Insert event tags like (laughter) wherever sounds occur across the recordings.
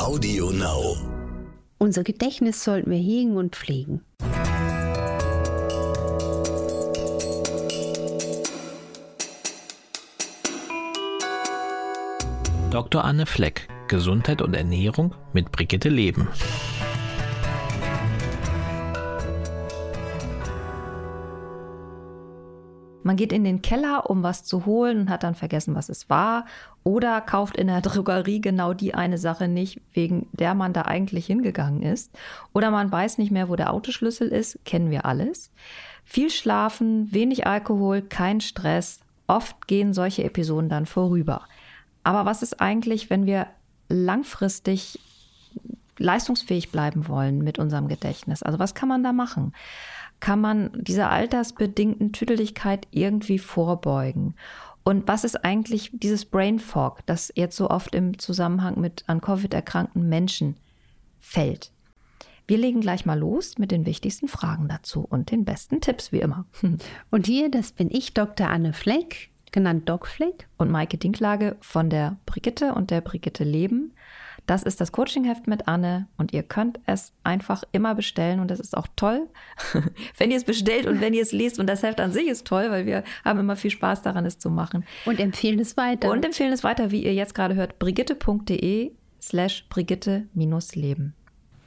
Audio Now. Unser Gedächtnis sollten wir hegen und pflegen. Dr. Anne Fleck, Gesundheit und Ernährung mit Brigitte Leben. Man geht in den Keller, um was zu holen und hat dann vergessen, was es war. Oder kauft in der (laughs) Drogerie genau die eine Sache nicht, wegen der man da eigentlich hingegangen ist. Oder man weiß nicht mehr, wo der Autoschlüssel ist. Kennen wir alles. Viel Schlafen, wenig Alkohol, kein Stress. Oft gehen solche Episoden dann vorüber. Aber was ist eigentlich, wenn wir langfristig leistungsfähig bleiben wollen mit unserem Gedächtnis? Also was kann man da machen? Kann man dieser altersbedingten Tüdeligkeit irgendwie vorbeugen? Und was ist eigentlich dieses Brain Fog, das jetzt so oft im Zusammenhang mit an Covid erkrankten Menschen fällt? Wir legen gleich mal los mit den wichtigsten Fragen dazu und den besten Tipps, wie immer. (laughs) Und hier, das bin ich, Dr. Anne Fleck, genannt Doc Fleck. Und Maike Dinklage von der Brigitte und der Brigitte Leben. Das ist das Coachingheft mit Anne und ihr könnt es einfach immer bestellen und das ist auch toll, (laughs) wenn ihr es bestellt und wenn ihr es liest und das Heft an sich ist toll, weil wir haben immer viel Spaß daran, es zu machen. Und empfehlen es weiter. Und empfehlen es weiter, wie ihr jetzt gerade hört, brigitte.de slash brigitte-leben.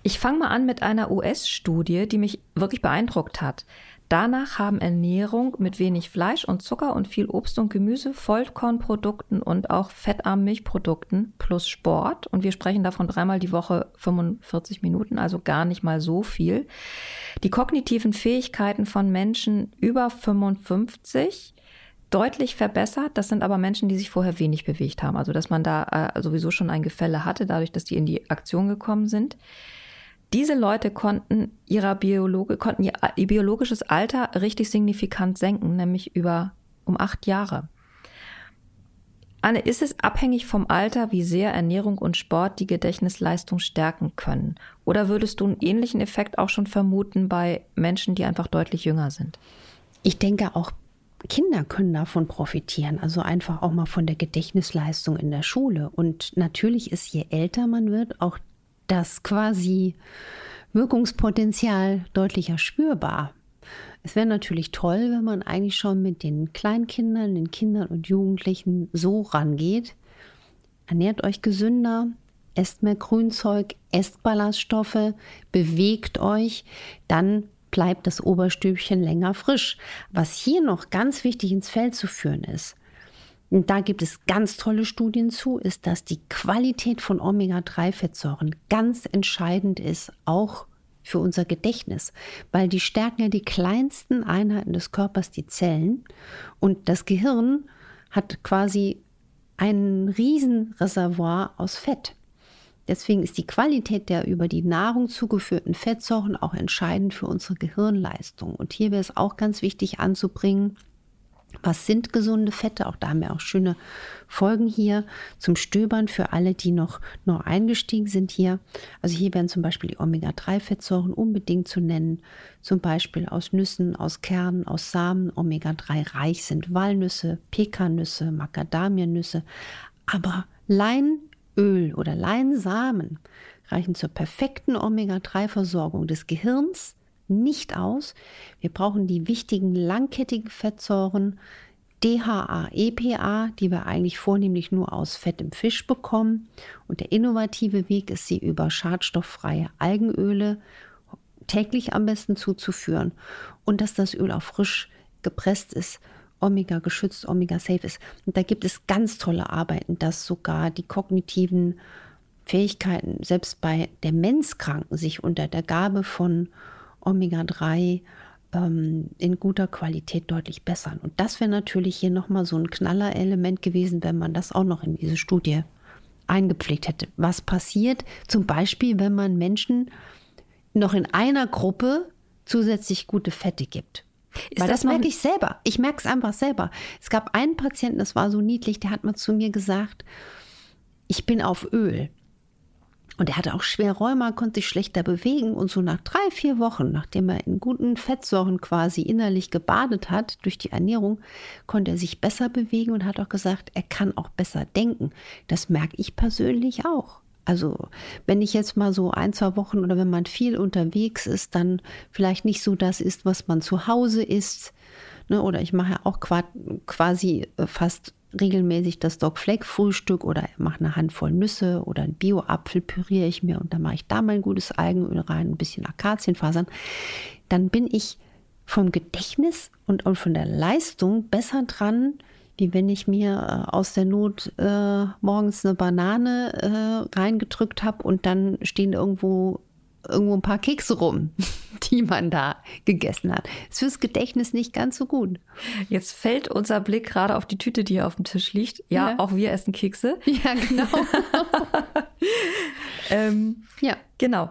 Ich fange mal an mit einer US-Studie, die mich wirklich beeindruckt hat. Danach haben Ernährung mit wenig Fleisch und Zucker und viel Obst und Gemüse, Vollkornprodukten und auch fettarmen Milchprodukten plus Sport. Und wir sprechen davon dreimal die Woche 45 Minuten, also gar nicht mal so viel. Die kognitiven Fähigkeiten von Menschen über 55 deutlich verbessert. Das sind aber Menschen, die sich vorher wenig bewegt haben. Also dass man da äh, sowieso schon ein Gefälle hatte, dadurch, dass die in die Aktion gekommen sind. Diese Leute konnten, ihrer Biologe, konnten ihr, ihr biologisches Alter richtig signifikant senken, nämlich über um acht Jahre. Anne, ist es abhängig vom Alter, wie sehr Ernährung und Sport die Gedächtnisleistung stärken können? Oder würdest du einen ähnlichen Effekt auch schon vermuten bei Menschen, die einfach deutlich jünger sind? Ich denke auch Kinder können davon profitieren, also einfach auch mal von der Gedächtnisleistung in der Schule. Und natürlich ist, je älter man wird, auch das quasi Wirkungspotenzial deutlicher spürbar. Es wäre natürlich toll, wenn man eigentlich schon mit den Kleinkindern, den Kindern und Jugendlichen so rangeht. Ernährt euch gesünder, esst mehr Grünzeug, esst Ballaststoffe, bewegt euch, dann bleibt das Oberstübchen länger frisch. Was hier noch ganz wichtig ins Feld zu führen ist, und da gibt es ganz tolle Studien zu, ist, dass die Qualität von Omega-3-Fettsäuren ganz entscheidend ist, auch für unser Gedächtnis, weil die stärken ja die kleinsten Einheiten des Körpers, die Zellen. Und das Gehirn hat quasi ein Riesenreservoir aus Fett. Deswegen ist die Qualität der über die Nahrung zugeführten Fettsäuren auch entscheidend für unsere Gehirnleistung. Und hier wäre es auch ganz wichtig anzubringen, was sind gesunde Fette? Auch da haben wir auch schöne Folgen hier zum Stöbern für alle, die noch, noch eingestiegen sind hier. Also hier werden zum Beispiel die Omega-3-Fettsäuren unbedingt zu nennen. Zum Beispiel aus Nüssen, aus Kernen, aus Samen. Omega-3 reich sind Walnüsse, Pekannüsse, Macadamianüsse. Aber Leinöl oder Leinsamen reichen zur perfekten Omega-3-Versorgung des Gehirns, nicht aus. Wir brauchen die wichtigen langkettigen Fettsäuren DHA, EPA, die wir eigentlich vornehmlich nur aus Fett im Fisch bekommen. Und der innovative Weg ist, sie über schadstofffreie Algenöle täglich am besten zuzuführen und dass das Öl auch frisch gepresst ist, Omega geschützt, Omega safe ist. Und da gibt es ganz tolle Arbeiten, dass sogar die kognitiven Fähigkeiten selbst bei Demenzkranken sich unter der Gabe von Omega-3 ähm, in guter Qualität deutlich bessern. Und das wäre natürlich hier nochmal so ein Knallerelement gewesen, wenn man das auch noch in diese Studie eingepflegt hätte. Was passiert zum Beispiel, wenn man Menschen noch in einer Gruppe zusätzlich gute Fette gibt? Ist Weil das, das merke ich selber. Ich merke es einfach selber. Es gab einen Patienten, das war so niedlich, der hat mal zu mir gesagt, ich bin auf Öl. Und er hatte auch schwer Rheuma, konnte sich schlechter bewegen. Und so nach drei, vier Wochen, nachdem er in guten Fettsäuren quasi innerlich gebadet hat durch die Ernährung, konnte er sich besser bewegen und hat auch gesagt, er kann auch besser denken. Das merke ich persönlich auch. Also wenn ich jetzt mal so ein, zwei Wochen oder wenn man viel unterwegs ist, dann vielleicht nicht so das ist, was man zu Hause isst. Ne? Oder ich mache ja auch quasi äh, fast regelmäßig das Dog Flake Frühstück oder mache eine Handvoll Nüsse oder ein Bio-Apfel püriere ich mir und dann mache ich da mein gutes Algenöl rein, ein bisschen Akazienfasern. Dann bin ich vom Gedächtnis und auch von der Leistung besser dran, wie wenn ich mir äh, aus der Not äh, morgens eine Banane äh, reingedrückt habe und dann stehen irgendwo irgendwo ein paar Kekse rum, (laughs) die man da gegessen hat. Ist fürs Gedächtnis nicht ganz so gut. Jetzt fällt unser Blick gerade auf die Tüte, die hier auf dem Tisch liegt. Ja, ja. auch wir essen Kekse. (laughs) Ja, genau. (laughs) ähm, ja. Genau.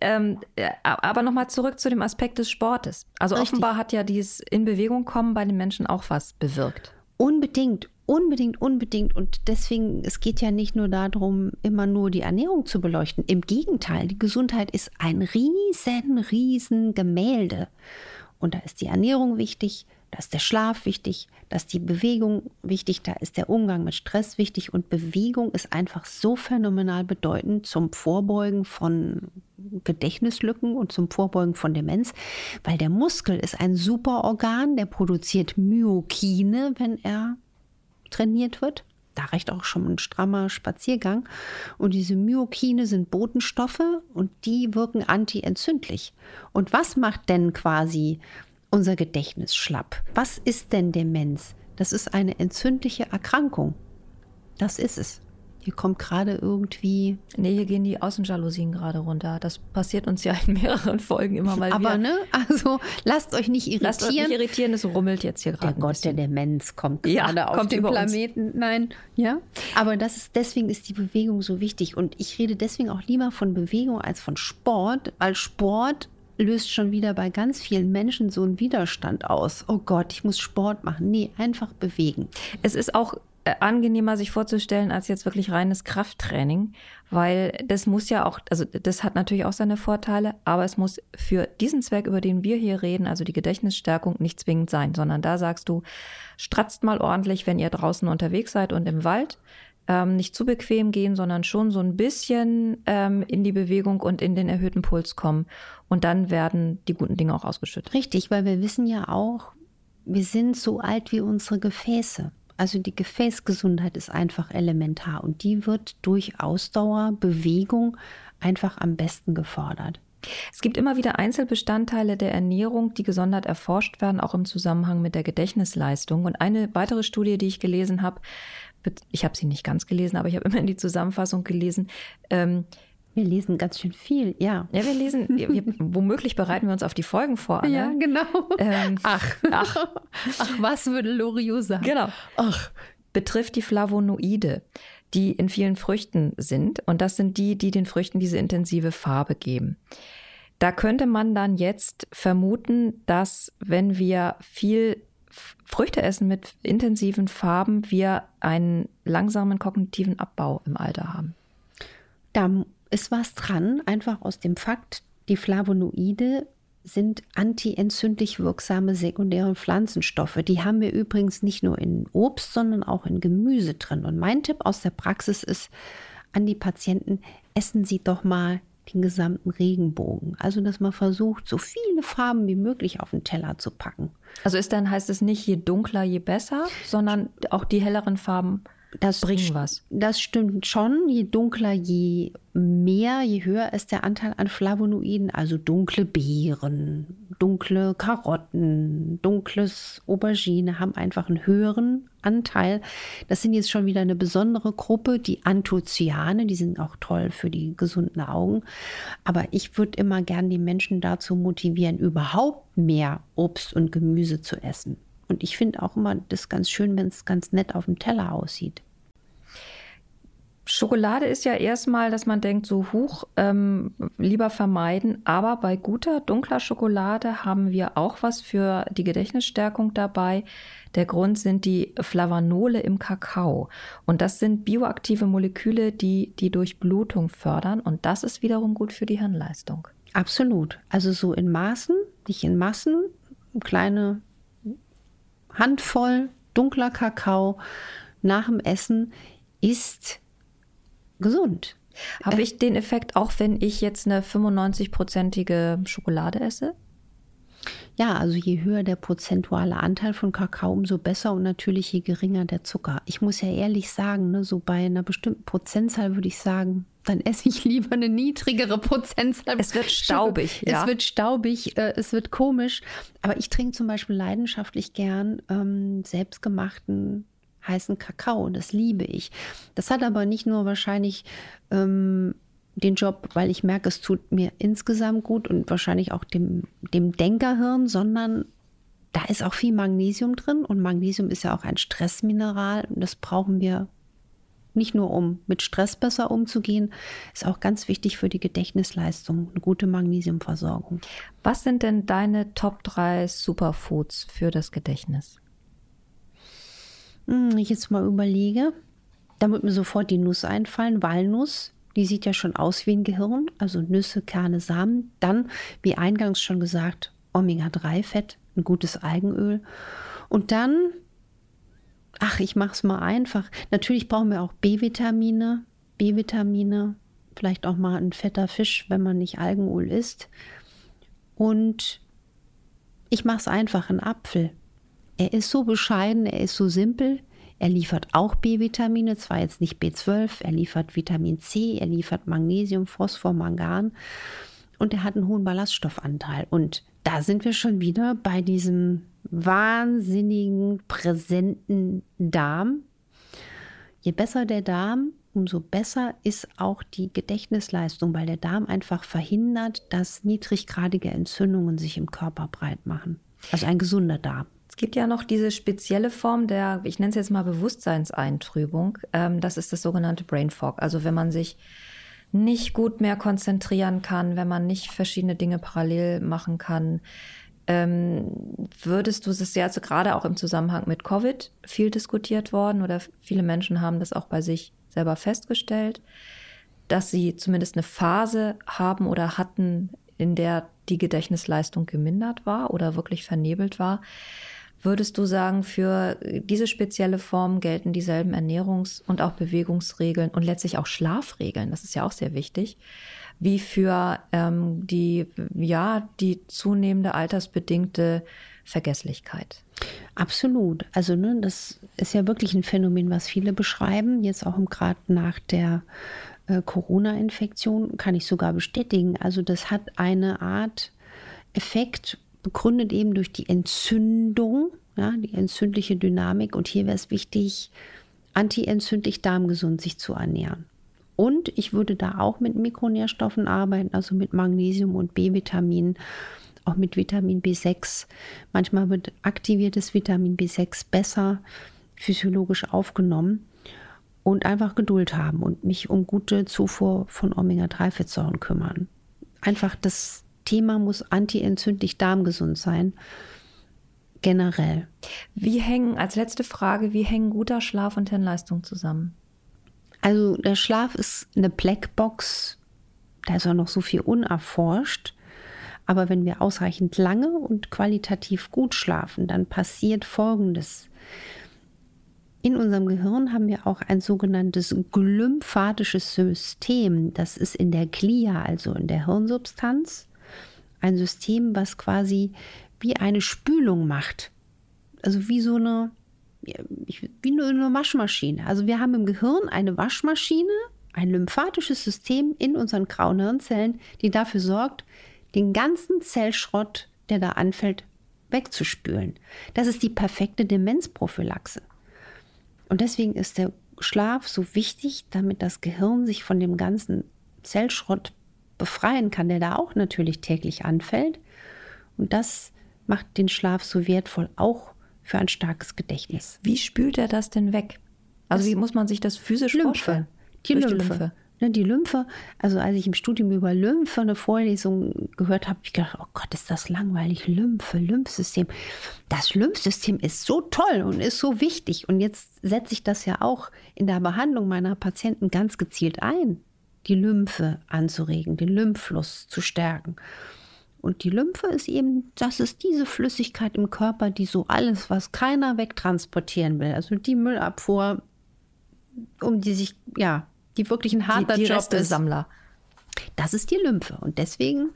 Ähm, äh, aber nochmal zurück zu dem Aspekt des Sportes. Also Richtig. offenbar hat ja dieses in Bewegung kommen bei den Menschen auch was bewirkt. Unbedingt, unbedingt, unbedingt. Und deswegen, es geht ja nicht nur darum, immer nur die Ernährung zu beleuchten. Im Gegenteil, die Gesundheit ist ein riesen, riesen Gemälde. Und da ist die Ernährung wichtig, da ist der Schlaf wichtig, da ist die Bewegung wichtig, da ist der Umgang mit Stress wichtig und Bewegung ist einfach so phänomenal bedeutend zum Vorbeugen von Gedächtnislücken und zum Vorbeugen von Demenz, weil der Muskel ist ein super Organ, der produziert Myokine, wenn er trainiert wird. Da reicht auch schon ein strammer Spaziergang. Und diese Myokine sind Botenstoffe und die wirken antientzündlich. Und was macht denn quasi unser Gedächtnis schlapp. Was ist denn Demenz? Das ist eine entzündliche Erkrankung. Das ist es. Hier kommt gerade irgendwie. Nee, hier gehen die Außenjalousien gerade runter. Das passiert uns ja in mehreren Folgen immer mal Aber, wieder. ne, also lasst euch nicht irritieren. Lasst euch nicht irritieren, es rummelt jetzt hier gerade. Der Gott der Demenz kommt ja, gerade auf den Planeten. Uns. Nein, ja. Aber das ist, deswegen ist die Bewegung so wichtig. Und ich rede deswegen auch lieber von Bewegung als von Sport, weil Sport löst schon wieder bei ganz vielen Menschen so einen Widerstand aus. Oh Gott, ich muss Sport machen. Nee, einfach bewegen. Es ist auch angenehmer sich vorzustellen als jetzt wirklich reines Krafttraining, weil das muss ja auch, also das hat natürlich auch seine Vorteile, aber es muss für diesen Zweck, über den wir hier reden, also die Gedächtnisstärkung, nicht zwingend sein, sondern da sagst du, stratzt mal ordentlich, wenn ihr draußen unterwegs seid und im Wald ähm, nicht zu bequem gehen, sondern schon so ein bisschen ähm, in die Bewegung und in den erhöhten Puls kommen. Und dann werden die guten Dinge auch ausgeschüttet. Richtig, weil wir wissen ja auch, wir sind so alt wie unsere Gefäße. Also die Gefäßgesundheit ist einfach elementar und die wird durch Ausdauer, Bewegung einfach am besten gefordert. Es gibt immer wieder Einzelbestandteile der Ernährung, die gesondert erforscht werden, auch im Zusammenhang mit der Gedächtnisleistung. Und eine weitere Studie, die ich gelesen habe, ich habe sie nicht ganz gelesen, aber ich habe immerhin die Zusammenfassung gelesen. Ähm, wir lesen ganz schön viel, ja. Ja, wir lesen, wir, womöglich bereiten wir uns auf die Folgen vor. Anne. Ja, genau. Ähm, ach, ach, ach, was würde Loriot sagen? Genau. Ach. Betrifft die Flavonoide, die in vielen Früchten sind. Und das sind die, die den Früchten diese intensive Farbe geben. Da könnte man dann jetzt vermuten, dass wenn wir viel Früchte essen mit intensiven Farben, wir einen langsamen kognitiven Abbau im Alter haben. Da ist was dran, einfach aus dem Fakt, die Flavonoide sind antientzündlich wirksame sekundäre Pflanzenstoffe. Die haben wir übrigens nicht nur in Obst, sondern auch in Gemüse drin. Und mein Tipp aus der Praxis ist an die Patienten, essen Sie doch mal den gesamten Regenbogen. Also, dass man versucht, so viele Farben wie möglich auf den Teller zu packen. Also ist dann heißt es nicht je dunkler, je besser, sondern auch die helleren Farben das bringen was. Das stimmt schon. Je dunkler, je mehr, je höher ist der Anteil an Flavonoiden, also dunkle Beeren, dunkle Karotten, dunkles Aubergine haben einfach einen höheren Anteil. Das sind jetzt schon wieder eine besondere Gruppe, die Anthocyane, die sind auch toll für die gesunden Augen. Aber ich würde immer gern die Menschen dazu motivieren, überhaupt mehr Obst und Gemüse zu essen. Und ich finde auch immer das ganz schön, wenn es ganz nett auf dem Teller aussieht. Schokolade ist ja erstmal, dass man denkt, so hoch ähm, lieber vermeiden. Aber bei guter dunkler Schokolade haben wir auch was für die Gedächtnisstärkung dabei. Der Grund sind die Flavanole im Kakao. Und das sind bioaktive Moleküle, die die Durchblutung fördern. Und das ist wiederum gut für die Hirnleistung. Absolut. Also so in Maßen, nicht in Massen. Eine kleine Handvoll dunkler Kakao nach dem Essen ist gesund. Habe ich den Effekt auch, wenn ich jetzt eine 95-prozentige Schokolade esse? Ja, also je höher der prozentuale Anteil von Kakao, umso besser und natürlich je geringer der Zucker. Ich muss ja ehrlich sagen, ne, so bei einer bestimmten Prozentzahl würde ich sagen, dann esse ich lieber eine niedrigere Prozentzahl. Es wird staubig, ja. Es wird staubig, äh, es wird komisch. Aber ich trinke zum Beispiel leidenschaftlich gern ähm, selbstgemachten heißen Kakao. Das liebe ich. Das hat aber nicht nur wahrscheinlich ähm, den Job, weil ich merke, es tut mir insgesamt gut und wahrscheinlich auch dem, dem Denkerhirn, sondern da ist auch viel Magnesium drin und Magnesium ist ja auch ein Stressmineral und das brauchen wir nicht nur, um mit Stress besser umzugehen, ist auch ganz wichtig für die Gedächtnisleistung, eine gute Magnesiumversorgung. Was sind denn deine Top 3 Superfoods für das Gedächtnis? Hm, ich jetzt mal überlege, da wird mir sofort die Nuss einfallen, Walnuss. Die sieht ja schon aus wie ein Gehirn, also Nüsse, Kerne, Samen. Dann, wie eingangs schon gesagt, Omega-3-Fett, ein gutes Algenöl. Und dann, ach, ich mache es mal einfach. Natürlich brauchen wir auch B-Vitamine, B-Vitamine, vielleicht auch mal ein fetter Fisch, wenn man nicht Algenöl isst. Und ich mache es einfach, ein Apfel. Er ist so bescheiden, er ist so simpel. Er liefert auch B-Vitamine, zwar jetzt nicht B12, er liefert Vitamin C, er liefert Magnesium, Phosphor, Mangan und er hat einen hohen Ballaststoffanteil. Und da sind wir schon wieder bei diesem wahnsinnigen, präsenten Darm. Je besser der Darm, umso besser ist auch die Gedächtnisleistung, weil der Darm einfach verhindert, dass niedriggradige Entzündungen sich im Körper breit machen. Also ein gesunder Darm. Es gibt ja noch diese spezielle Form der, ich nenne es jetzt mal Bewusstseinseintrübung. Ähm, das ist das sogenannte Brain Fog. Also wenn man sich nicht gut mehr konzentrieren kann, wenn man nicht verschiedene Dinge parallel machen kann, ähm, würdest du es ja also gerade auch im Zusammenhang mit Covid viel diskutiert worden oder viele Menschen haben das auch bei sich selber festgestellt, dass sie zumindest eine Phase haben oder hatten, in der die Gedächtnisleistung gemindert war oder wirklich vernebelt war. Würdest du sagen, für diese spezielle Form gelten dieselben Ernährungs- und auch Bewegungsregeln und letztlich auch Schlafregeln? Das ist ja auch sehr wichtig. Wie für ähm, die, ja, die zunehmende altersbedingte Vergesslichkeit. Absolut. Also, ne, das ist ja wirklich ein Phänomen, was viele beschreiben. Jetzt auch gerade nach der äh, Corona-Infektion kann ich sogar bestätigen. Also, das hat eine Art Effekt begründet eben durch die Entzündung, ja, die entzündliche Dynamik. Und hier wäre es wichtig, antientzündlich darmgesund sich zu ernähren. Und ich würde da auch mit Mikronährstoffen arbeiten, also mit Magnesium und B-Vitaminen, auch mit Vitamin B6. Manchmal wird aktiviertes Vitamin B6 besser physiologisch aufgenommen und einfach Geduld haben und mich um gute Zufuhr von Omega-3-Fettsäuren kümmern. Einfach das Thema muss antientzündlich darmgesund sein. Generell. Wie hängen, als letzte Frage, wie hängen guter Schlaf und Hirnleistung zusammen? Also der Schlaf ist eine Blackbox, da ist auch noch so viel unerforscht. Aber wenn wir ausreichend lange und qualitativ gut schlafen, dann passiert Folgendes. In unserem Gehirn haben wir auch ein sogenanntes glymphatisches System. Das ist in der Glia, also in der Hirnsubstanz ein System, was quasi wie eine Spülung macht. Also wie so eine, wie eine Waschmaschine. Also wir haben im Gehirn eine Waschmaschine, ein lymphatisches System in unseren grauen Hirnzellen, die dafür sorgt, den ganzen Zellschrott, der da anfällt, wegzuspülen. Das ist die perfekte Demenzprophylaxe. Und deswegen ist der Schlaf so wichtig, damit das Gehirn sich von dem ganzen Zellschrott befreien kann, der da auch natürlich täglich anfällt. Und das macht den Schlaf so wertvoll, auch für ein starkes Gedächtnis. Wie spült er das denn weg? Also das wie muss man sich das physisch Lymphe. vorstellen? Die Lymphe. Die Lymphe. Ne, die Lymphe, also als ich im Studium über Lymphe eine Vorlesung gehört habe, habe ich gedacht, oh Gott, ist das langweilig, Lymphe, Lymphsystem. Das Lymphsystem ist so toll und ist so wichtig. Und jetzt setze ich das ja auch in der Behandlung meiner Patienten ganz gezielt ein die Lymphe anzuregen, den Lymphfluss zu stärken. Und die Lymphe ist eben, das ist diese Flüssigkeit im Körper, die so alles, was keiner wegtransportieren will, also die Müllabfuhr, um die sich ja die wirklich ein harter die, die Job ist. Sammler. Das ist die Lymphe. Und deswegen,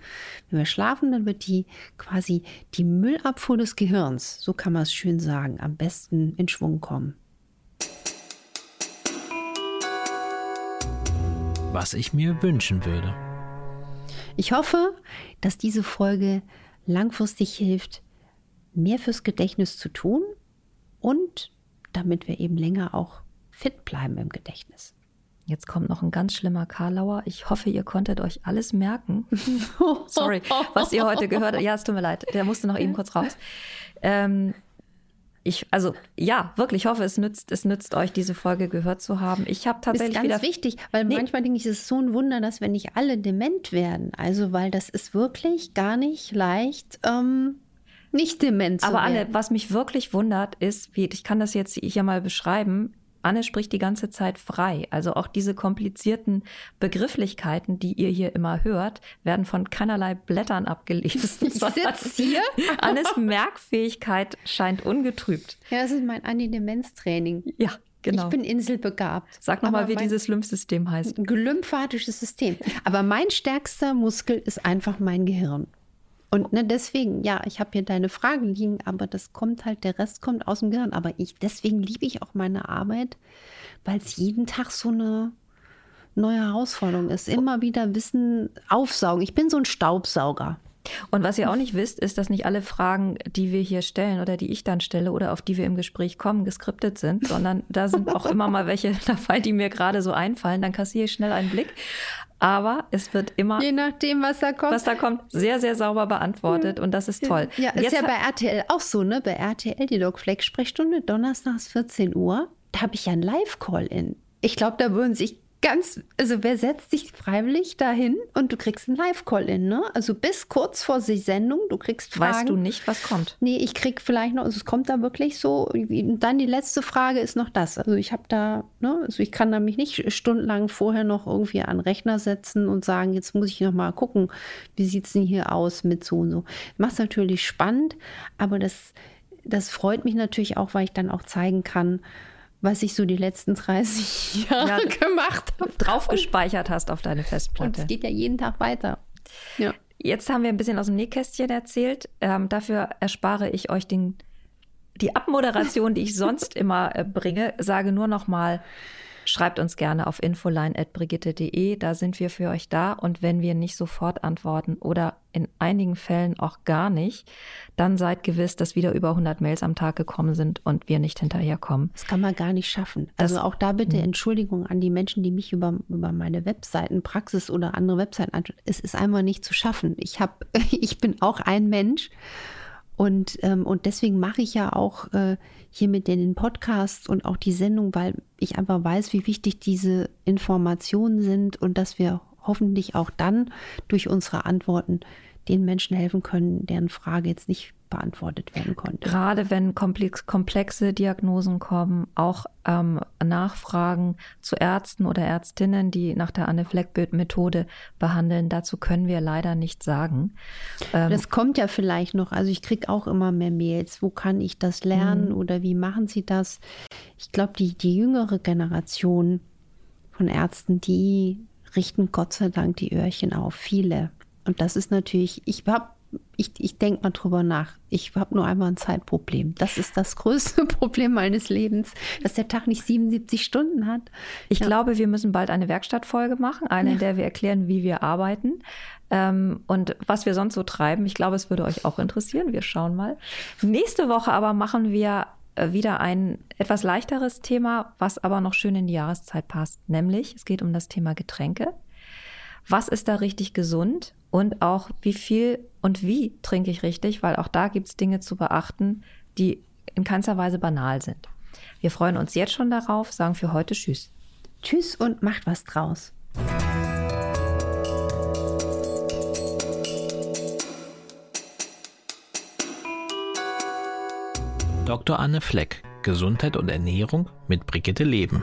wenn wir schlafen, dann wird die quasi die Müllabfuhr des Gehirns, so kann man es schön sagen, am besten in Schwung kommen. Was ich mir wünschen würde. Ich hoffe, dass diese Folge langfristig hilft, mehr fürs Gedächtnis zu tun und damit wir eben länger auch fit bleiben im Gedächtnis. Jetzt kommt noch ein ganz schlimmer Karlauer. Ich hoffe, ihr konntet euch alles merken. (laughs) Sorry, was ihr heute gehört habt. Ja, es tut mir leid. Der musste noch eben kurz raus. Ähm, ich, also ja, wirklich, ich hoffe, es nützt, es nützt euch, diese Folge gehört zu haben. Ich habe tatsächlich ist ganz wichtig, weil Nee. manchmal denke ich, es ist so ein Wunder, dass wir nicht alle dement werden. Also, weil das ist wirklich gar nicht leicht, ähm, nicht dement zu Aber Anne, werden. was mich wirklich wundert, ist, wie, ich kann das jetzt hier mal beschreiben. Anne spricht die ganze Zeit frei. Also auch diese komplizierten Begrifflichkeiten, die ihr hier immer hört, werden von keinerlei Blättern abgelesen. Ich sitz hier. (laughs) Annes Merkfähigkeit scheint ungetrübt. Ja, das ist mein Antidemenz-Training. Ja, genau. Ich bin inselbegabt. Sag nochmal, wie dieses Lymphsystem heißt. ein glymphatisches System. Aber mein stärkster Muskel ist einfach mein Gehirn. Und ne, deswegen, ja, ich habe hier deine Frage liegen, aber das kommt halt, der Rest kommt aus dem Gehirn. Aber ich, deswegen liebe ich auch meine Arbeit, weil es jeden Tag so eine neue Herausforderung ist. Immer wieder Wissen aufsaugen. Ich bin so ein Staubsauger. Und was ihr auch nicht wisst, ist, dass nicht alle Fragen, die wir hier stellen oder die ich dann stelle oder auf die wir im Gespräch kommen, geskriptet sind, sondern da sind auch (laughs) immer mal welche dabei, die mir gerade so einfallen. Dann kassiere ich schnell einen Blick. Aber es wird immer, Je nachdem, was da kommt. was da kommt, sehr, sehr sauber beantwortet und das ist toll. Ja, ist Jetzt ja bei RTL auch so, ne? Bei RTL, die Doc-Fleck-Sprechstunde, donnerstags 14 Uhr, da habe ich ja einen Live-Call-In. Ich glaube, da würden sich ganz, also wer setzt sich freiwillig dahin und du kriegst einen Live-Call-In, ne? Also bis kurz vor die Sendung, du kriegst Fragen. weißt du nicht, was kommt. Nee, ich krieg vielleicht noch, also es kommt da wirklich so. Und dann die letzte Frage ist noch das. Also ich habe da, ne, also ich kann da mich nicht stundenlang vorher noch irgendwie an den Rechner setzen und sagen, jetzt muss ich noch mal gucken, wie sieht's denn hier aus mit so und so. Macht's natürlich spannend, aber das, das freut mich natürlich auch, weil ich dann auch zeigen kann, was ich so die letzten 30 (laughs) Jahre Ja, gemacht habe. Drauf gespeichert hast auf deine Und Festplatte. es geht ja jeden Tag weiter. Ja. Jetzt haben wir ein bisschen aus dem Nähkästchen erzählt. Ähm, dafür erspare ich euch den, die Abmoderation, die ich sonst (laughs) immer äh, bringe. Sage nur noch mal, schreibt uns gerne auf infoline.brigitte.de. Da sind wir für euch da. Und wenn wir nicht sofort antworten oder in einigen Fällen auch gar nicht, dann seid gewiss, dass wieder über 100 Mails am Tag gekommen sind und wir nicht hinterherkommen. Das kann man gar nicht schaffen. Das- Also auch da bitte Entschuldigung an die Menschen, die mich über, über meine Webseiten, Praxis oder andere Webseiten anschauen. Es ist einfach nicht zu schaffen. Ich, hab, (laughs) ich bin auch ein Mensch und, ähm, und deswegen mache ich ja auch äh, hier mit den Podcasts und auch die Sendung, weil ich einfach weiß, wie wichtig diese Informationen sind und dass wir hoffentlich auch dann durch unsere Antworten den Menschen helfen können, deren Frage jetzt nicht beantwortet werden konnte. Gerade wenn komplex, komplexe Diagnosen kommen, auch ähm, Nachfragen zu Ärzten oder Ärztinnen, die nach der Anne-Fleck-Methode behandeln, dazu können wir leider nichts sagen. Ähm, Das kommt ja vielleicht noch. Also ich kriege auch immer mehr Mails. Wo kann ich das lernen Mhm. oder wie machen Sie das? Ich glaube, die, die jüngere Generation von Ärzten, die richten Gott sei Dank die Öhrchen auf. Viele. Und das ist natürlich, ich habe, ich, ich denke mal drüber nach. Ich habe nur einmal ein Zeitproblem. Das ist das größte (laughs) Problem meines Lebens, dass der Tag nicht 77 Stunden hat. Ich glaube, wir müssen bald eine Werkstattfolge machen, eine, in der wir erklären, wie wir arbeiten ähm, und was wir sonst so treiben. Ich glaube, es würde euch auch interessieren. Wir schauen mal. Nächste Woche aber machen wir äh, wieder ein etwas leichteres Thema, was aber noch schön in die Jahreszeit passt. Nämlich, es geht um das Thema Getränke. Was ist da richtig gesund? Und auch, wie viel und wie trinke ich richtig? Weil auch da gibt es Dinge zu beachten, die in keinster Weise banal sind. Wir freuen uns jetzt schon darauf, sagen für heute Tschüss. Tschüss und macht was draus. Dr. Anne Fleck, Gesundheit und Ernährung mit Brigitte Leben.